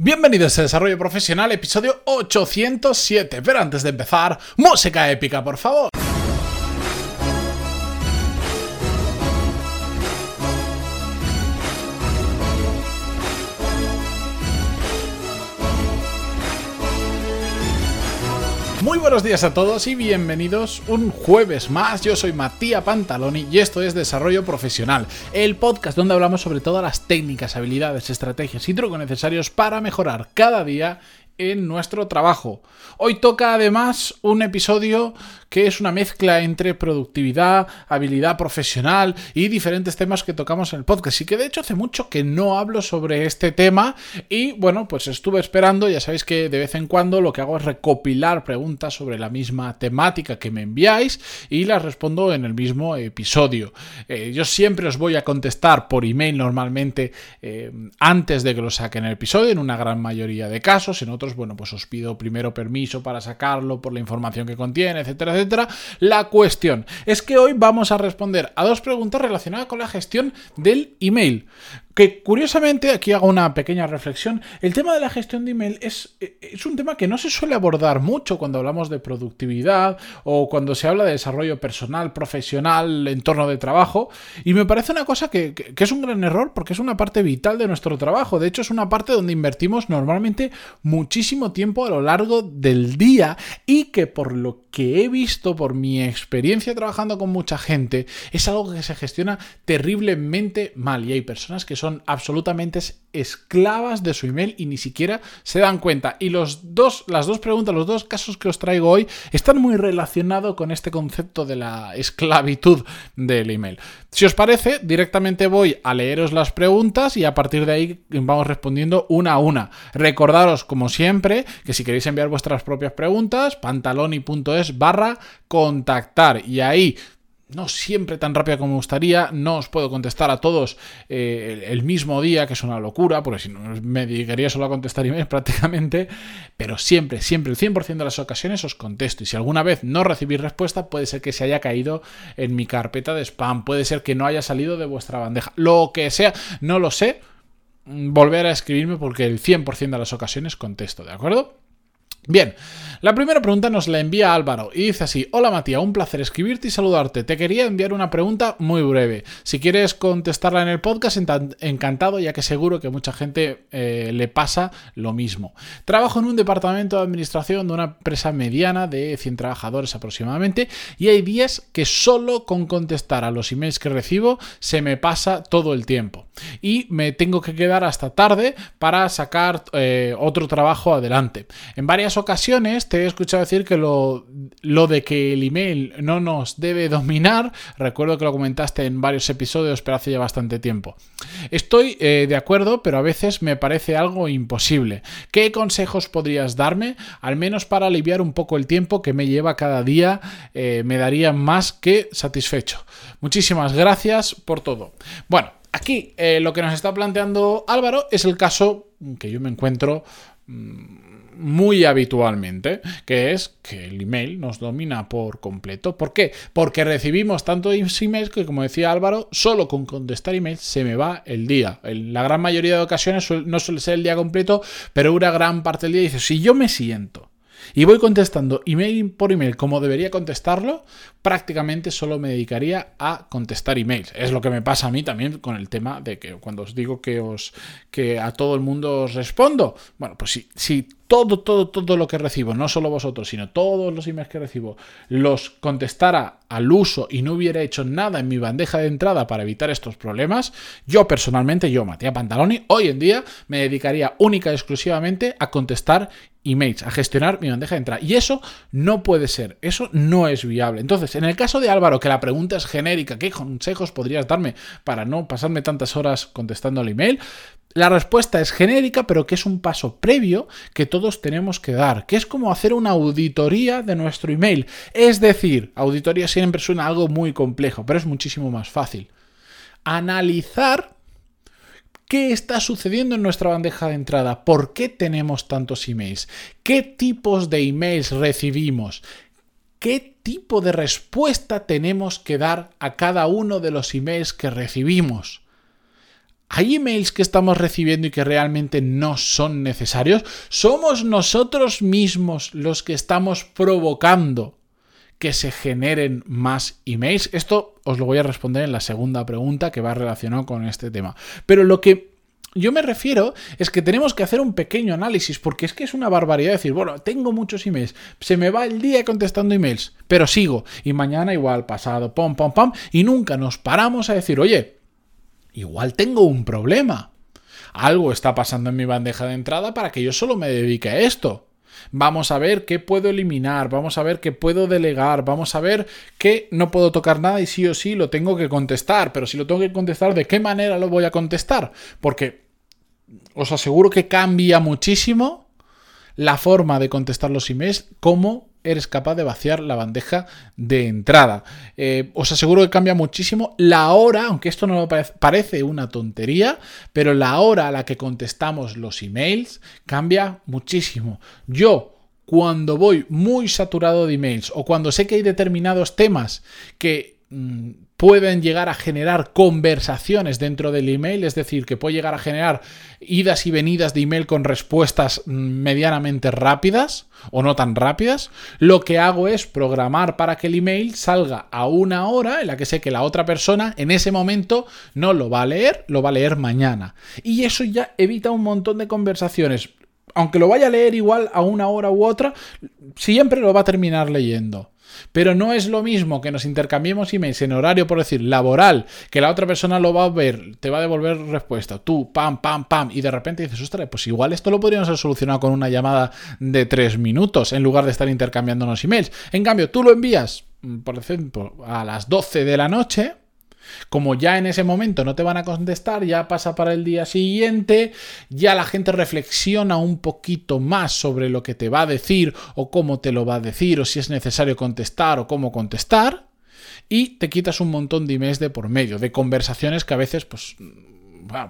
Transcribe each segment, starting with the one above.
Bienvenidos a Desarrollo Profesional, episodio 807. Pero antes de empezar, música épica, por favor. Buenos días a todos y bienvenidos un jueves más. Yo soy Matías Pantaloni y esto es Desarrollo Profesional, el podcast donde hablamos sobre todas las técnicas, habilidades, estrategias y trucos necesarios para mejorar cada día en nuestro trabajo. Hoy toca además un episodio que es una mezcla entre productividad, habilidad profesional y diferentes temas que tocamos en el podcast. Y que de hecho hace mucho que no hablo sobre este tema y bueno, pues estuve esperando, ya sabéis que de vez en cuando lo que hago es recopilar preguntas sobre la misma temática que me enviáis y las respondo en el mismo episodio. Eh, yo siempre os voy a contestar por email normalmente eh, antes de que lo saquen el episodio, en una gran mayoría de casos, en otros, bueno, pues os pido primero permiso para sacarlo por la información que contiene, etcétera, La cuestión es que hoy vamos a responder a dos preguntas relacionadas con la gestión del email. Que curiosamente, aquí hago una pequeña reflexión, el tema de la gestión de email es, es, un tema que no se suele abordar mucho cuando hablamos de productividad o cuando se habla de desarrollo personal, profesional, entorno de trabajo, y me parece una cosa que, que es un gran error porque es una parte vital de nuestro trabajo, de hecho es una parte donde invertimos normalmente muchísimo tiempo a lo largo del día y que por lo que he visto, por mi experiencia trabajando con mucha gente, es algo que se gestiona terriblemente mal. Y hay personas que son absolutamente esclavas de su email y ni siquiera se dan cuenta. Y los dos, las dos preguntas, los dos casos que os traigo hoy están muy relacionados con este concepto de la esclavitud del email. Si os parece, directamente voy a leeros las preguntas y a partir de ahí vamos respondiendo una a una. Recordaros, como siempre, que si queréis enviar vuestras propias preguntas, pantaloni.es barra contactar y ahí no siempre tan rápida como me gustaría, no os puedo contestar a todos eh, el, mismo día, que es una locura, porque si no me dedicaría solo a contestar emails prácticamente, pero siempre, siempre, el 100% de las ocasiones os contesto. Y si alguna vez no recibís respuesta, puede ser que se haya caído en mi carpeta de spam, puede ser que no haya salido de vuestra bandeja, lo que sea, no lo sé, volver a escribirme porque el 100% de las ocasiones contesto, ¿de acuerdo? Bien, la primera pregunta nos la envía Álvaro y dice así, hola Matías, un placer escribirte y saludarte. Te quería enviar una pregunta muy breve. Si quieres contestarla en el podcast, encantado, ya que seguro que mucha gente eh, le pasa lo mismo. Trabajo en un departamento de administración de una empresa mediana de 100 trabajadores aproximadamente y hay días que solo con contestar a los emails que recibo se me pasa todo el tiempo. Y me tengo que quedar hasta tarde para sacar eh, otro trabajo adelante. En varias ocasiones te he escuchado decir que lo, lo, de que el email no nos debe dominar, recuerdo que lo comentaste en varios episodios, pero hace ya bastante tiempo. Estoy eh, de acuerdo, pero a veces me parece algo imposible. ¿Qué consejos podrías darme? Al menos para aliviar un poco el tiempo que me lleva cada día, eh, me daría más que satisfecho. Muchísimas gracias por todo. Bueno, aquí eh, lo que nos está planteando Álvaro es el caso que yo me encuentro mmm, muy habitualmente, que es que el email nos domina por completo. ¿Por qué? Porque recibimos tanto emails que, como decía Álvaro, solo con contestar emails se me va el día. En la gran mayoría de ocasiones no suele ser el día completo, pero una gran parte del día dice, si yo me siento y voy contestando email por email como debería contestarlo, prácticamente solo me dedicaría a contestar emails. Es lo que me pasa a mí también con el tema de que cuando os digo que os que a todo el mundo os respondo, bueno, pues si, si todo, todo, todo lo que recibo, no solo vosotros, sino todos los emails que recibo, los contestara al uso y no hubiera hecho nada en mi bandeja de entrada para evitar estos problemas, yo personalmente, yo, Matías Pantaloni, hoy en día me dedicaría única y exclusivamente a contestar emails, a gestionar mi bandeja de entrada. Y eso no puede ser, eso no es viable. Entonces, en el caso de Álvaro, que la pregunta es genérica, ¿qué consejos podrías darme para no pasarme tantas horas contestando el email? La respuesta es genérica, pero que es un paso previo que todos tenemos que dar, que es como hacer una auditoría de nuestro email. Es decir, auditoría siempre suena algo muy complejo, pero es muchísimo más fácil. Analizar qué está sucediendo en nuestra bandeja de entrada, por qué tenemos tantos emails, qué tipos de emails recibimos, qué tipo de respuesta tenemos que dar a cada uno de los emails que recibimos ¿Hay emails que estamos recibiendo y que realmente no son necesarios? ¿Somos nosotros mismos los que estamos provocando que se generen más emails? Esto os lo voy a responder en la segunda pregunta que va relacionado con este tema. Pero lo que yo me refiero es que tenemos que hacer un pequeño análisis, porque es que es una barbaridad decir, bueno, tengo muchos emails, se me va el día contestando emails, pero sigo, y mañana igual, pasado, pom, pom, pom, y nunca nos paramos a decir, oye, igual tengo un problema. Algo está pasando en mi bandeja de entrada para que yo solo me dedique a esto. Vamos a ver qué puedo eliminar, vamos a ver qué puedo delegar, vamos a ver qué no puedo tocar nada y sí o sí lo tengo que contestar, pero si lo tengo que contestar, ¿de qué manera lo voy a contestar? Porque os aseguro que cambia muchísimo la forma de contestar los emails, como eres capaz de vaciar la bandeja de entrada. Eh, os aseguro que cambia muchísimo la hora, aunque esto no parece, parece una tontería, pero la hora a la que contestamos los emails cambia muchísimo. Yo cuando voy muy saturado de emails o cuando sé que hay determinados temas que mm, pueden llegar a generar conversaciones dentro del email, es decir, que puede llegar a generar idas y venidas de email con respuestas medianamente rápidas o no tan rápidas, lo que hago es programar para que el email salga a una hora en la que sé que la otra persona en ese momento no lo va a leer, lo va a leer mañana. Y eso ya evita un montón de conversaciones. Aunque lo vaya a leer igual a una hora u otra, siempre lo va a terminar leyendo. Pero no es lo mismo que nos intercambiemos emails en horario, por decir, laboral, que la otra persona lo va a ver, te va a devolver respuesta, tú, pam, pam, pam, y de repente dices, ostras, pues igual esto lo podríamos haber solucionado con una llamada de tres minutos en lugar de estar intercambiándonos emails. En cambio, tú lo envías, mm, por ejemplo, a las 12 de la noche, como ya en ese momento no te van a contestar, ya pasa para el día siguiente, ya la gente reflexiona un poquito más sobre lo que te va a decir o cómo te lo va a decir o si es necesario contestar o cómo contestar y te quitas un montón de emails de por medio, de conversaciones que a veces pues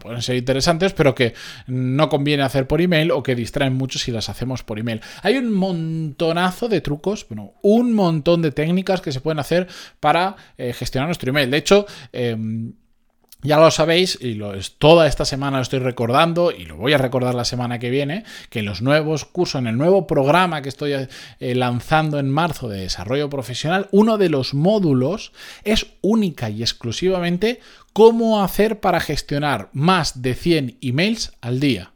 pueden ser interesantes, pero que no conviene hacer por email o que distraen mucho si las hacemos por email. Hay un montonazo de trucos, bueno, un montón de técnicas que se pueden hacer para eh, gestionar nuestro email. De hecho, em, ya lo sabéis, y lo es, toda esta semana lo estoy recordando, y lo voy a recordar la semana que viene, que en los nuevos cursos, en el nuevo programa que estoy eh, lanzando en marzo de desarrollo profesional, uno de los módulos es única y exclusivamente cómo hacer para gestionar más de 100 emails al día.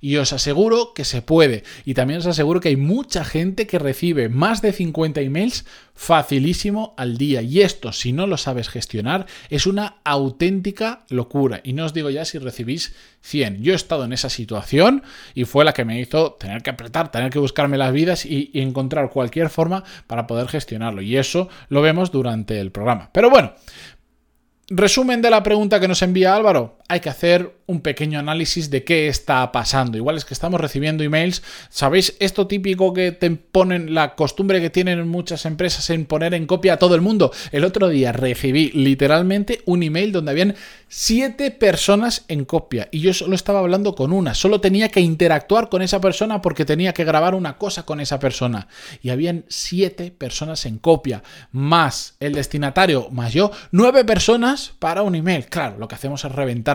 Y os aseguro que se puede. Y también os aseguro que hay mucha gente que recibe más de 50 emails facilísimo al día. Y esto, si no lo sabes gestionar, es una auténtica locura. Y no os digo ya si recibís 100. Yo he estado en esa situación y fue la que me hizo tener que apretar, tener que buscarme las vidas y, y encontrar cualquier forma para poder gestionarlo. Y eso lo vemos durante el programa. Pero bueno, Resumen de la pregunta que nos envía Álvaro. Hay que hacer un pequeño análisis de qué está pasando. Igual es que estamos recibiendo emails. ¿Sabéis esto típico que te ponen, la costumbre que tienen muchas empresas en poner en copia a todo el mundo? El otro día recibí literalmente un email donde habían siete personas en copia y yo solo estaba hablando con una. Solo tenía que interactuar con esa persona porque tenía que grabar una cosa con esa persona. Y habían siete personas en copia, más el destinatario, más yo, nueve personas para un email. Claro, lo que hacemos es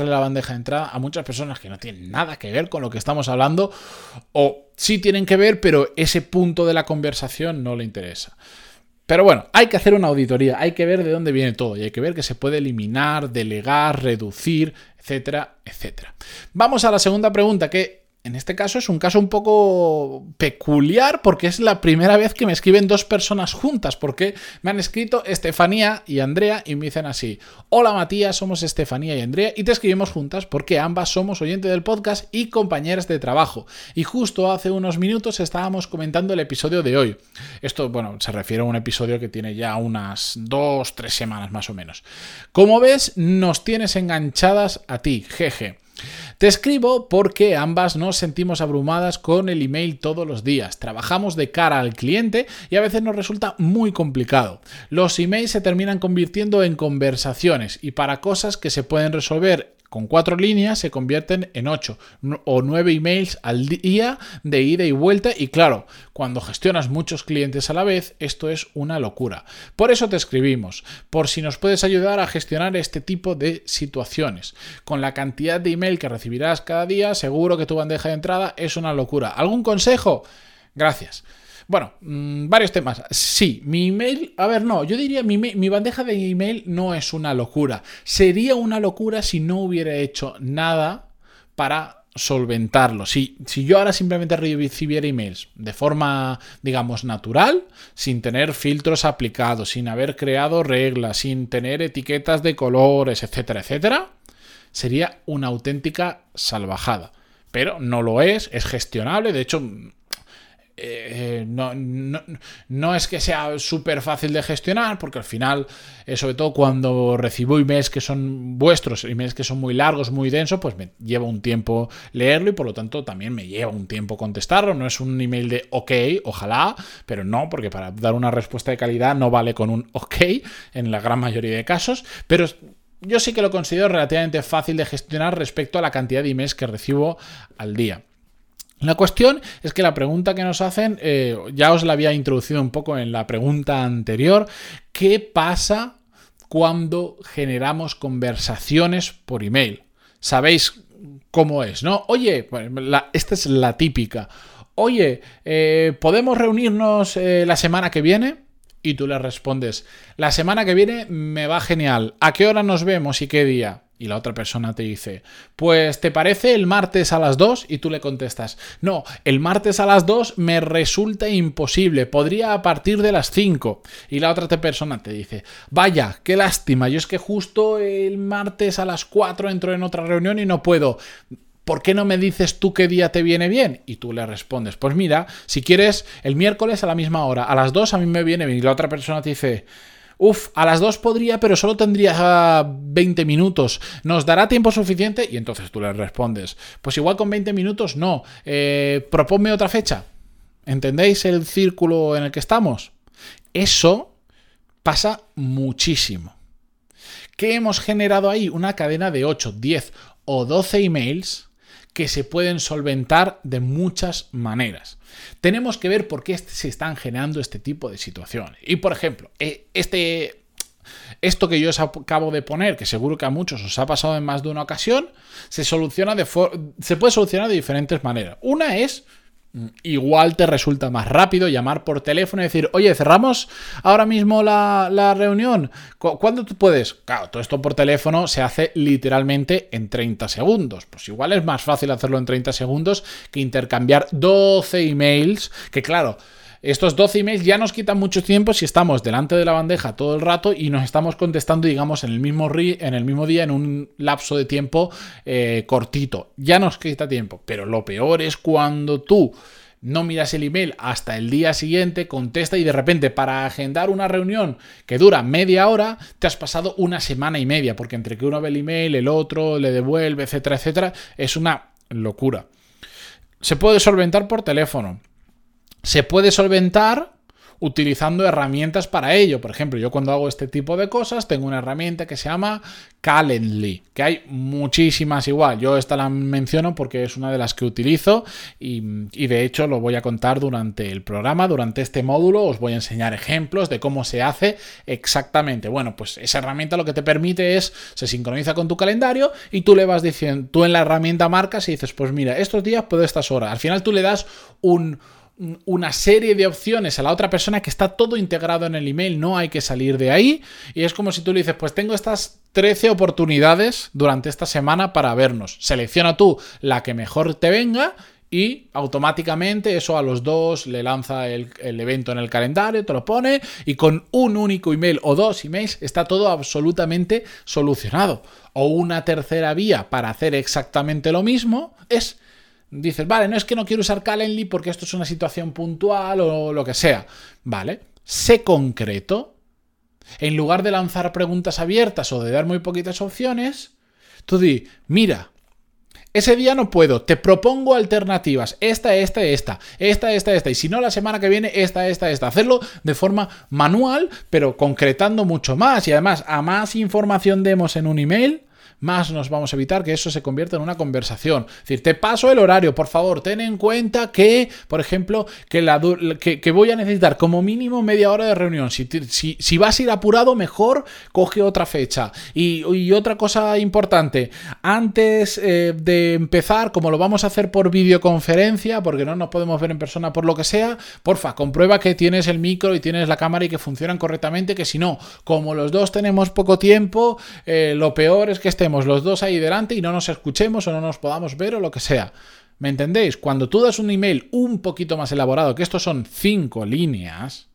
la bandeja de entrada a muchas personas que no tienen nada que ver con lo que estamos hablando o sí tienen que ver, pero ese punto de la conversación no le interesa. Pero bueno, hay que hacer una auditoría, hay que ver de dónde viene todo y hay que ver que se puede eliminar, delegar, reducir, etcétera, etcétera. Vamos a la segunda pregunta que en este caso es un caso un poco peculiar porque es la primera vez que me escriben dos personas juntas porque me han escrito Estefanía y Andrea y me dicen así, hola Matías, somos Estefanía y Andrea y te escribimos juntas porque ambas somos oyentes del podcast y compañeras de trabajo. Y justo hace unos minutos estábamos comentando el episodio de hoy. Esto, bueno, se refiere a un episodio que tiene ya unas dos, tres semanas más o menos. Como ves, nos tienes enganchadas a ti, jeje. Te escribo porque ambas nos sentimos abrumadas con el email todos los días. Trabajamos de cara al cliente y a veces nos resulta muy complicado. Los emails se terminan convirtiendo en conversaciones y para cosas que se pueden resolver con cuatro líneas se convierten en ocho o nueve emails al día de ida y vuelta y claro, cuando gestionas muchos clientes a la vez, esto es una locura. Por eso te escribimos, por si nos puedes ayudar a gestionar este tipo de situaciones. Con la cantidad de email que recibirás cada día, seguro que tu bandeja de entrada es una locura. ¿Algún consejo? Gracias. Bueno, mm, varios temas. Sí, mi email, a ver, no, yo diría mi, mi bandeja de email no es una locura. Sería una locura si no hubiera hecho nada para solventarlo. Si, si yo ahora simplemente recibiera emails de forma, digamos, natural, sin tener filtros aplicados, sin haber creado reglas, sin tener etiquetas de colores, etcétera, etcétera, sería una auténtica salvajada. Pero no lo es, es gestionable. De hecho, eh, no, es que sea súper fácil de gestionar, porque al final, eh, sobre todo cuando recibo emails que son vuestros, emails que son muy largos, muy densos, pues me lleva un tiempo leerlo y por lo tanto también me lleva un tiempo contestarlo. No es un email de ok, ojalá, pero no, porque para dar una respuesta de calidad no vale con un ok en la gran mayoría de casos, pero yo sí que lo considero relativamente fácil de gestionar respecto a la cantidad de emails que recibo al día. La cuestión es que la pregunta que nos hacen, eh, ya os la había introducido un poco en la pregunta anterior, ¿qué pasa cuando generamos conversaciones por email? Sabéis cómo es, ¿no? Oye, esta es la típica. Oye, eh, ¿podemos reunirnos eh, la semana que viene? Y tú le respondes, la semana que viene me va genial. ¿A qué hora nos vemos y qué día? Y la otra persona te dice, pues ¿te parece el martes a las 2? Y tú le contestas, no, el martes a las 2 me resulta imposible, podría a partir de las 5. Y la otra persona te dice, vaya, qué lástima, yo es que justo el martes a las 4 entro en otra reunión y no puedo. ¿Por qué no me dices tú qué día te viene bien? Y tú le respondes, pues mira, si quieres el miércoles a la misma hora, a las 2 a mí me viene bien. Y la otra persona te dice, Uf, a las 2 podría, pero solo tendría 20 minutos. ¿Nos dará tiempo suficiente? Y entonces tú le respondes, pues igual con 20 minutos no. Eh, proponme otra fecha. ¿Entendéis el círculo en el que estamos? Eso pasa muchísimo. ¿Qué hemos generado ahí? Una cadena de 8, 10 o 12 emails que se pueden solventar de muchas maneras. Tenemos que ver por qué se están generando este tipo de situaciones. Y por ejemplo, eh, este, esto que yo os acabo de poner, que seguro que a muchos os ha pasado en más de una ocasión, se, soluciona de se puede solucionar de diferentes maneras. Una es igual te resulta más rápido llamar por teléfono y decir, oye, cerramos ahora mismo la, reunión. ¿Cuándo tú puedes? Claro, todo esto por teléfono se hace literalmente en 30 segundos. Pues igual es más fácil hacerlo en 30 segundos que intercambiar 12 emails, que claro, estos 12 emails ya nos quitan mucho tiempo si estamos delante de la bandeja todo el rato y nos estamos contestando, digamos, en el mismo, en el mismo día, en un lapso de tiempo eh, cortito. Ya nos quita tiempo. Pero lo peor es cuando tú no miras el email hasta el día siguiente, contesta y de repente para agendar una reunión que dura media hora, te has pasado una semana y media, porque entre que uno ve el email, el otro le devuelve, etcétera, etcétera, es una locura. Se puede solventar por teléfono se puede solventar utilizando herramientas para ello. Por ejemplo, yo cuando hago este tipo de cosas tengo una herramienta que se llama Calendly, que hay muchísimas igual. Yo esta la menciono porque es una de las que utilizo y, de hecho lo voy a contar durante el programa, durante este módulo os voy a enseñar ejemplos de cómo se hace exactamente. Bueno, pues esa herramienta lo que te permite es, se sincroniza con tu calendario y tú le vas diciendo, tú en la herramienta marcas y dices, pues mira, estos días puedo estas horas. Al final tú le das un una serie de opciones a la otra persona que está todo integrado en el email, no hay que salir de ahí. Y es como si tú le dices, pues tengo estas 13 oportunidades durante esta semana para vernos. Selecciona tú la que mejor te venga y automáticamente eso a los dos le lanza el, evento en el calendario, te lo pone y con un único email o dos emails está todo absolutamente solucionado. O una tercera vía para hacer exactamente lo mismo es dices, vale, no es que no quiero usar Calendly porque esto es una situación puntual o lo que sea. Vale, sé concreto. En lugar de lanzar preguntas abiertas o de dar muy poquitas opciones, tú di, mira, ese día no puedo, te propongo alternativas, esta, esta, esta, esta, esta, esta, y si no la semana que viene, esta, esta, esta. Hacerlo de forma manual, pero concretando mucho más, y además a más información demos en un email, más nos vamos a evitar que eso se convierta en una conversación. Es decir, te paso el horario, por favor, ten en cuenta que, por ejemplo, que, la, que, voy a necesitar como mínimo media hora de reunión. Si, si, vas a ir apurado, mejor coge otra fecha. Y, otra cosa importante, antes eh, de empezar, como lo vamos a hacer por videoconferencia, porque no nos podemos ver en persona por lo que sea, porfa, comprueba que tienes el micro y tienes la cámara y que funcionan correctamente, que si no, como los dos tenemos poco tiempo, eh, lo peor es que estemos los dos ahí delante y no nos escuchemos o no nos podamos ver o lo que sea. ¿Me entendéis? Cuando tú das un email un poquito más elaborado, que estos son cinco líneas,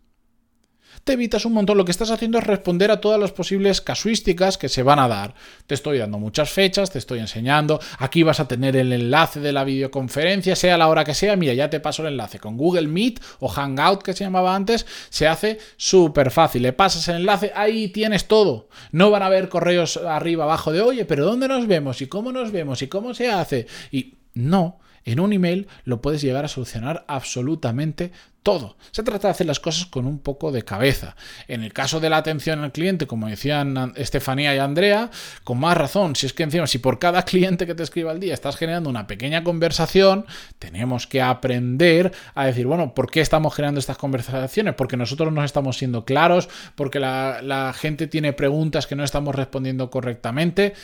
te evitas un montón. Lo que estás haciendo es responder a todas las posibles casuísticas que se van a dar. Te estoy dando muchas fechas, te estoy enseñando. Aquí vas a tener el enlace de la videoconferencia, sea la hora que sea. Mira, ya te paso el enlace. Con Google Meet o Hangout, que se llamaba antes, se hace súper fácil. Le pasas el enlace, ahí tienes todo. No van a haber correos arriba, abajo de, oye, pero ¿dónde nos vemos? ¿Y cómo nos vemos? ¿Y cómo se hace? Y no en un email lo puedes llegar a solucionar absolutamente todo. Se trata de hacer las cosas con un poco de cabeza. En el caso de la atención al cliente, como decían Estefanía y Andrea, con más razón, si es que encima, si por cada cliente que te escriba al día estás generando una pequeña conversación, tenemos que aprender a decir, bueno, ¿por qué estamos generando estas conversaciones? Porque nosotros no estamos siendo claros, porque la, la gente tiene preguntas que no estamos respondiendo correctamente.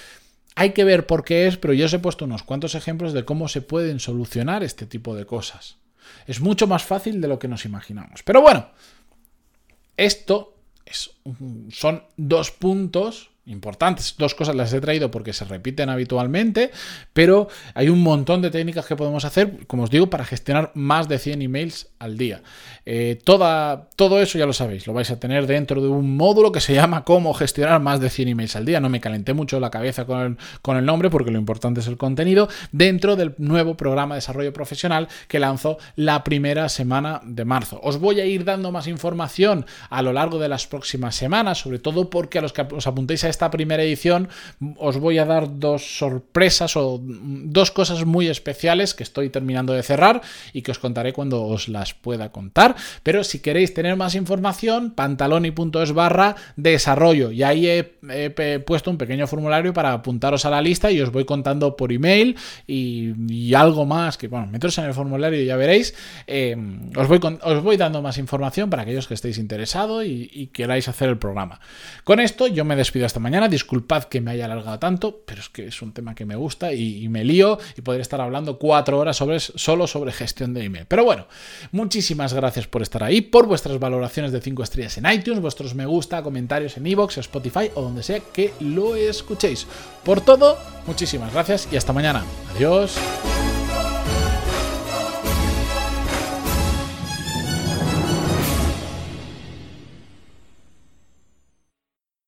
Hay que ver por qué es, pero yo os he puesto unos cuantos ejemplos de cómo se pueden solucionar este tipo de cosas. Es mucho más fácil de lo que nos imaginamos. Pero bueno, esto es, son dos puntos importantes. Dos cosas las he traído porque se repiten habitualmente, pero hay un montón de técnicas que podemos hacer, como os digo, para gestionar más de 100 emails al día. Eh, toda, todo eso ya lo sabéis, lo vais a tener dentro de un módulo que se llama cómo gestionar más de 100 emails al día. No me calenté mucho la cabeza con el, con el nombre porque lo importante es el contenido dentro del nuevo programa de desarrollo profesional que lanzó la primera semana de marzo. Os voy a ir dando más información a lo largo de las próximas semanas, sobre todo porque a los que os apuntéis a esta primera edición os voy a dar dos sorpresas o dos cosas muy especiales que estoy terminando de cerrar y que os contaré cuando os las pueda contar. Pero si queréis tener más información, pantaloni.es barra desarrollo. Y ahí he, puesto un pequeño formulario para apuntaros a la lista y os voy contando por email y, algo más que, bueno, meteros en el formulario y ya veréis. Eh, os, voy os voy dando más información para aquellos que estéis interesados y, y queráis hacer el programa. Con esto yo me despido hasta mañana. Disculpad que me haya alargado tanto, pero es que es un tema que me gusta y, me lío y podría estar hablando cuatro horas sobre, solo sobre gestión de email. Pero bueno, muchísimas gracias por estar ahí, por vuestras valoraciones de 5 estrellas en iTunes, vuestros me gusta, comentarios en iVoox, Spotify o donde sea que lo escuchéis. Por todo, muchísimas gracias y hasta mañana. Adiós.